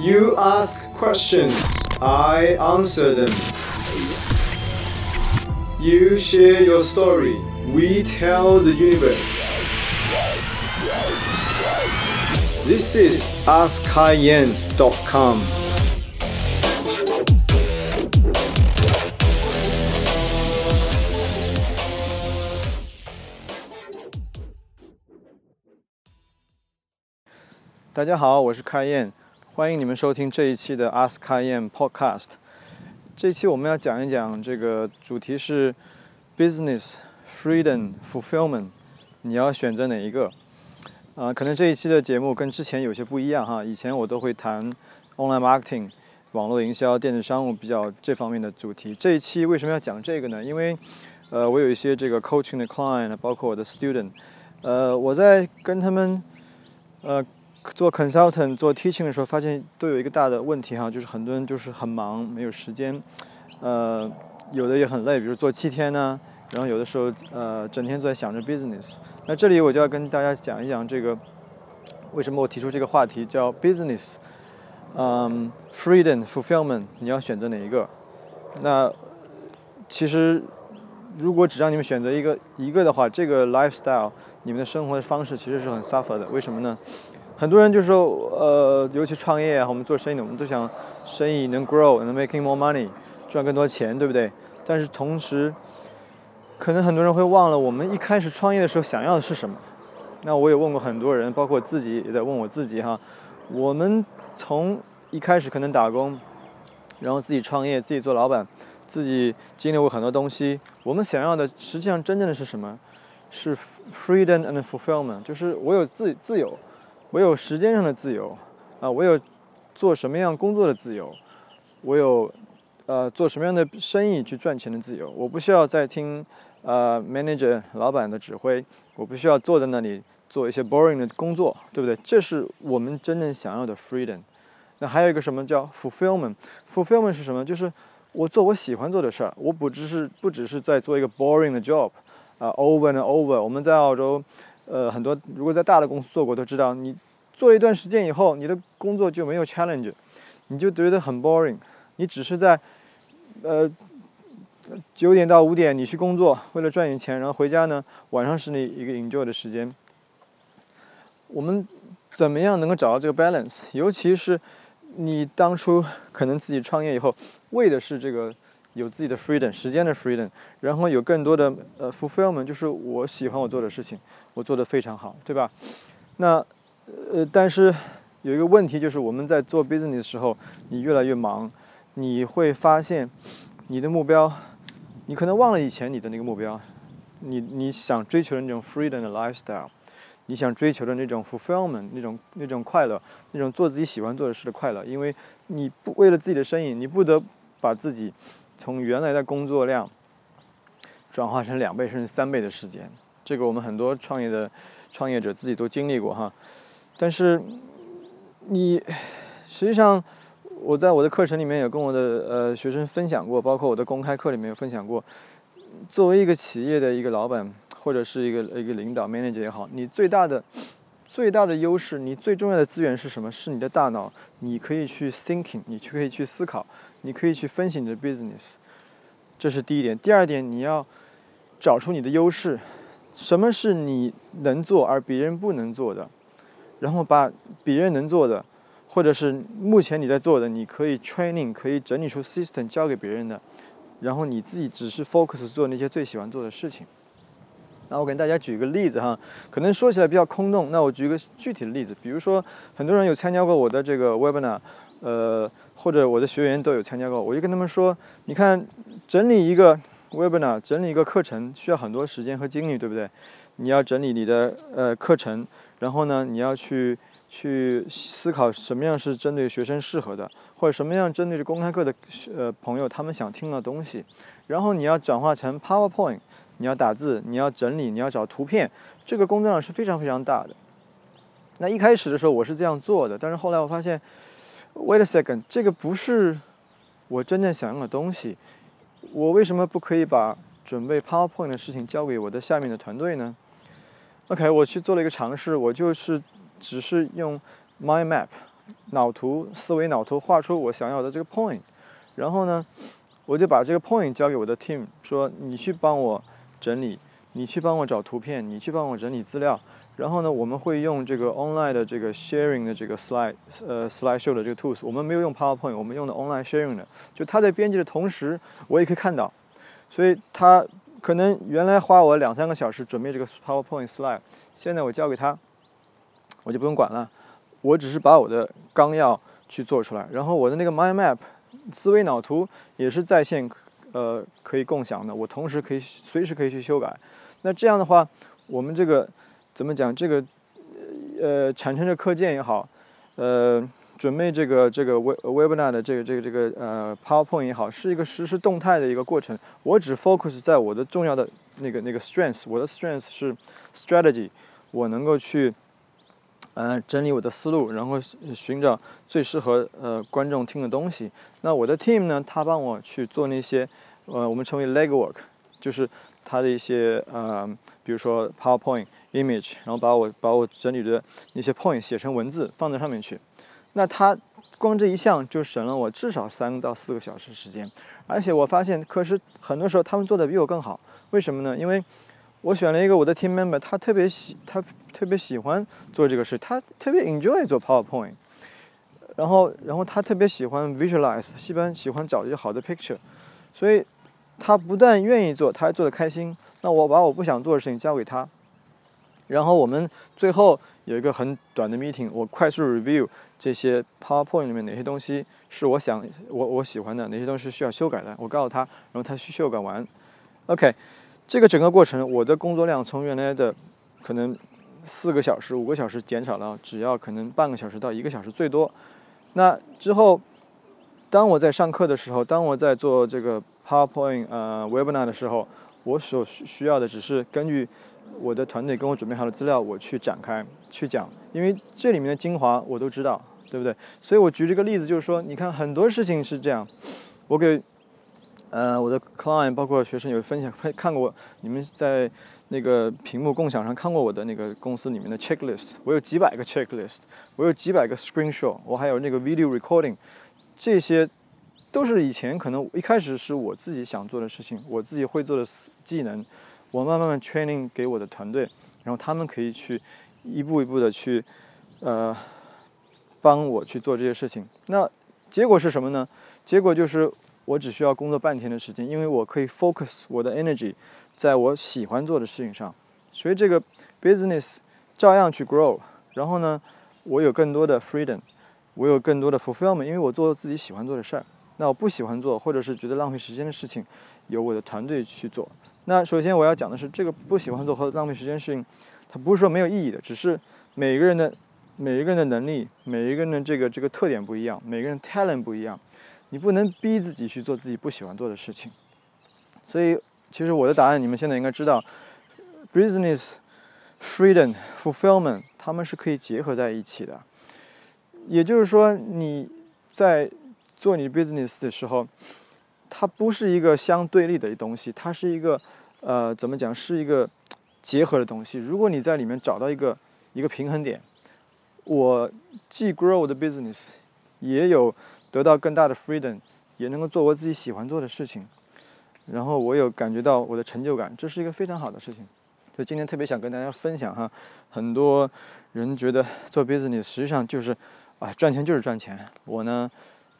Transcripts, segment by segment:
You ask questions, I answer them. You share your story, we tell the universe. This is AskKaiYan.com. 大家好，我是开燕， 欢迎你们收听这一期的 Ask 开燕 Podcast。这一期我们要讲一讲这个主题是 Business Freedom Fulfillment，你要选择哪一个？啊、可能这一期的节目跟之前有些不一样哈。以前我都会谈 Online Marketing、网络营销、电子商务比较这方面的主题。这一期为什么要讲这个呢？因为呃，我有一些这个 coaching 的 client，包括我的 student，呃，我在跟他们呃做 consultant 做 teaching 的时候，发现都有一个大的问题哈，就是很多人就是很忙，没有时间，呃，有的也很累，比如做七天呢，然后有的时候呃整天都在想着 business。那这里我就要跟大家讲一讲这个为什么我提出这个话题叫 business，嗯，freedom fulfillment，你要选择哪一个？那其实如果只让你们选择一个一个的话，这个 lifestyle 你们的生活方式其实是很 suffer 的。为什么呢？很多人就说，呃，尤其创业啊，我们做生意的，我们都想生意能 grow，能 making more money，赚更多钱，对不对？但是同时，可能很多人会忘了，我们一开始创业的时候想要的是什么。那我也问过很多人，包括我自己也在问我自己哈。我们从一开始可能打工，然后自己创业，自己做老板，自己经历过很多东西。我们想要的实际上真正的是什么？是 freedom and fulfillment，就是我有自自由。我有时间上的自由，啊，我有做什么样工作的自由，我有呃做什么样的生意去赚钱的自由。我不需要再听呃 manager 老板的指挥，我不需要坐在那里做一些 boring 的工作，对不对？这是我们真正想要的 freedom。那还有一个什么叫 fulfillment？fulfillment 是什么？就是我做我喜欢做的事儿，我不只是不只是在做一个 boring 的 job，啊，over and over。我们在澳洲。呃，很多如果在大的公司做过都知道，你做一段时间以后，你的工作就没有 challenge，你就觉得很 boring。你只是在呃九点到五点你去工作，为了赚点钱，然后回家呢，晚上是你一个 enjoy 的时间。我们怎么样能够找到这个 balance？尤其是你当初可能自己创业以后，为的是这个。有自己的 freedom，时间的 freedom，然后有更多的呃 fulfillment，就是我喜欢我做的事情，我做的非常好，对吧？那呃，但是有一个问题就是我们在做 business 的时候，你越来越忙，你会发现你的目标，你可能忘了以前你的那个目标，你你想追求的那种 freedom 的 lifestyle，你想追求的那种 fulfillment，那种那种快乐，那种做自己喜欢做的事的快乐，因为你不为了自己的生意，你不得把自己。从原来的工作量转化成两倍甚至三倍的时间，这个我们很多创业的创业者自己都经历过哈。但是你实际上，我在我的课程里面有跟我的呃学生分享过，包括我的公开课里面有分享过。作为一个企业的一个老板或者是一个一个领导 manager 也好，你最大的最大的优势，你最重要的资源是什么？是你的大脑，你可以去 thinking，你去可以去思考。你可以去分析你的 business，这是第一点。第二点，你要找出你的优势，什么是你能做而别人不能做的，然后把别人能做的，或者是目前你在做的，你可以 training，可以整理出 system 交给别人的，然后你自己只是 focus 做那些最喜欢做的事情。那我给大家举一个例子哈，可能说起来比较空洞，那我举一个具体的例子，比如说很多人有参加过我的这个 webinar。呃，或者我的学员都有参加过，我就跟他们说，你看，整理一个 webinar，整理一个课程需要很多时间和精力，对不对？你要整理你的呃课程，然后呢，你要去去思考什么样是针对学生适合的，或者什么样针对着公开课的呃朋友他们想听的东西，然后你要转化成 PowerPoint，你要打字，你要整理，你要找图片，这个工作量是非常非常大的。那一开始的时候我是这样做的，但是后来我发现。Wait a second，这个不是我真正想要的东西。我为什么不可以把准备 PowerPoint 的事情交给我的下面的团队呢？OK，我去做了一个尝试，我就是只是用 Mind Map 脑图、思维脑图画出我想要的这个 point，然后呢，我就把这个 point 交给我的 team，说你去帮我整理，你去帮我找图片，你去帮我整理资料。然后呢，我们会用这个 online 的这个 sharing 的这个 slide，呃，slide show 的这个 tools。我们没有用 PowerPoint，我们用的 online sharing 的。就他在编辑的同时，我也可以看到。所以他可能原来花我两三个小时准备这个 PowerPoint slide，现在我交给他，我就不用管了。我只是把我的纲要去做出来，然后我的那个 mind map 思维脑图也是在线，呃，可以共享的。我同时可以随时可以去修改。那这样的话，我们这个。怎么讲？这个呃，产生的课件也好，呃，准备这个这个 web webinar 的这个这个这个呃 PowerPoint 也好，是一个实时动态的一个过程。我只 focus 在我的重要的那个那个 strength，我的 strength 是 strategy，我能够去呃整理我的思路，然后寻找最适合呃观众听的东西。那我的 team 呢，他帮我去做那些呃我们称为 legwork，就是他的一些呃，比如说 PowerPoint。image，然后把我把我整理的那些 point 写成文字放在上面去，那他光这一项就省了我至少三到四个小时时间，而且我发现，可是很多时候他们做的比我更好，为什么呢？因为我选了一个我的 team member，他特别喜他特别喜欢做这个事，他特别 enjoy 做 PowerPoint，然后然后他特别喜欢 visualize，喜欢喜欢找一些好的 picture，所以他不但愿意做，他还做的开心。那我把我不想做的事情交给他。然后我们最后有一个很短的 meeting，我快速 review 这些 PowerPoint 里面哪些东西是我想我我喜欢的，哪些东西需要修改的，我告诉他，然后他去修改完。OK，这个整个过程，我的工作量从原来的可能四个小时、五个小时减少了，只要可能半个小时到一个小时最多。那之后，当我在上课的时候，当我在做这个 PowerPoint 呃 Webinar 的时候，我所需需要的只是根据。我的团队跟我准备好的资料，我去展开去讲，因为这里面的精华我都知道，对不对？所以我举这个例子就是说，你看很多事情是这样。我给呃我的 client 包括学生有分享，看过你们在那个屏幕共享上看过我的那个公司里面的 checklist，我有几百个 checklist，我有几百个 screenshot，我还有那个 video recording，这些都是以前可能一开始是我自己想做的事情，我自己会做的技能。我慢慢慢 training 给我的团队，然后他们可以去一步一步的去，呃，帮我去做这些事情。那结果是什么呢？结果就是我只需要工作半天的时间，因为我可以 focus 我的 energy 在我喜欢做的事情上，所以这个 business 照样去 grow。然后呢，我有更多的 freedom，我有更多的 fulfillment，因为我做自己喜欢做的事儿。那我不喜欢做或者是觉得浪费时间的事情，由我的团队去做。那首先我要讲的是，这个不喜欢做和浪费时间的事情，它不是说没有意义的，只是每个人的每一个人的能力，每一个人的这个这个特点不一样，每个人 talent 不一样，你不能逼自己去做自己不喜欢做的事情。所以，其实我的答案你们现在应该知道，business freedom fulfillment 他们是可以结合在一起的。也就是说，你在做你 business 的时候。它不是一个相对立的东西，它是一个，呃，怎么讲，是一个结合的东西。如果你在里面找到一个一个平衡点，我既 grow 我的 business，也有得到更大的 freedom，也能够做我自己喜欢做的事情，然后我有感觉到我的成就感，这是一个非常好的事情。所以今天特别想跟大家分享哈，很多人觉得做 business 实际上就是啊赚钱就是赚钱，我呢，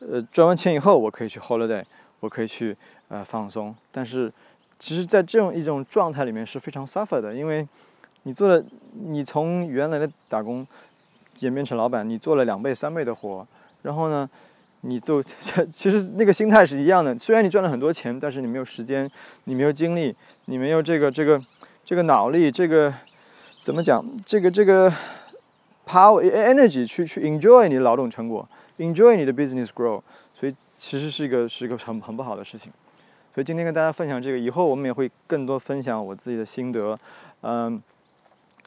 呃赚完钱以后我可以去 holiday。我可以去呃放松，但是其实，在这种一种状态里面是非常 suffer 的，因为你做了，你从原来的打工演变成老板，你做了两倍三倍的活，然后呢，你就 其实那个心态是一样的。虽然你赚了很多钱，但是你没有时间，你没有精力，你没有这个这个这个脑力，这个怎么讲？这个这个 power energy 去去 enjoy 你的劳动成果，enjoy 你的 business grow。所以其实是一个是一个很很不好的事情，所以今天跟大家分享这个，以后我们也会更多分享我自己的心得，嗯，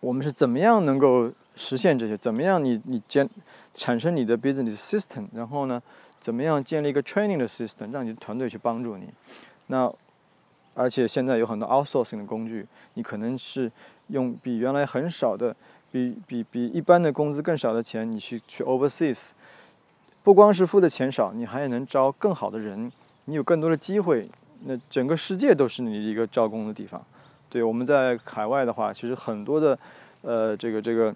我们是怎么样能够实现这些？怎么样你你建产生你的 business system，然后呢，怎么样建立一个 training 的 system，让你的团队去帮助你？那而且现在有很多 outsourcing 的工具，你可能是用比原来很少的比比比一般的工资更少的钱，你去去 overseas，不光是付的钱少，你还能招更好的人，你有更多的机会，那整个世界都是你一个招工的地方。对，我们在海外的话，其实很多的呃这个这个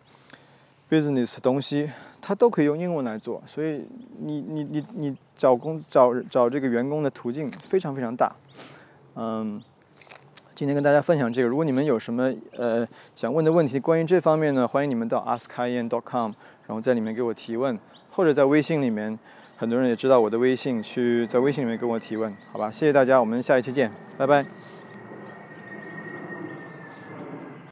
business 东西，它都可以用英文来做，所以你你你你找工找找这个员工的途径非常非常大，嗯。今天跟大家分享这个，如果你们有什么呃想问的问题，关于这方面呢，欢迎你们到 askian.com，然后在里面给我提问，或者在微信里面，很多人也知道我的微信，去在微信里面跟我提问，好吧？谢谢大家，我们下一期见，拜拜。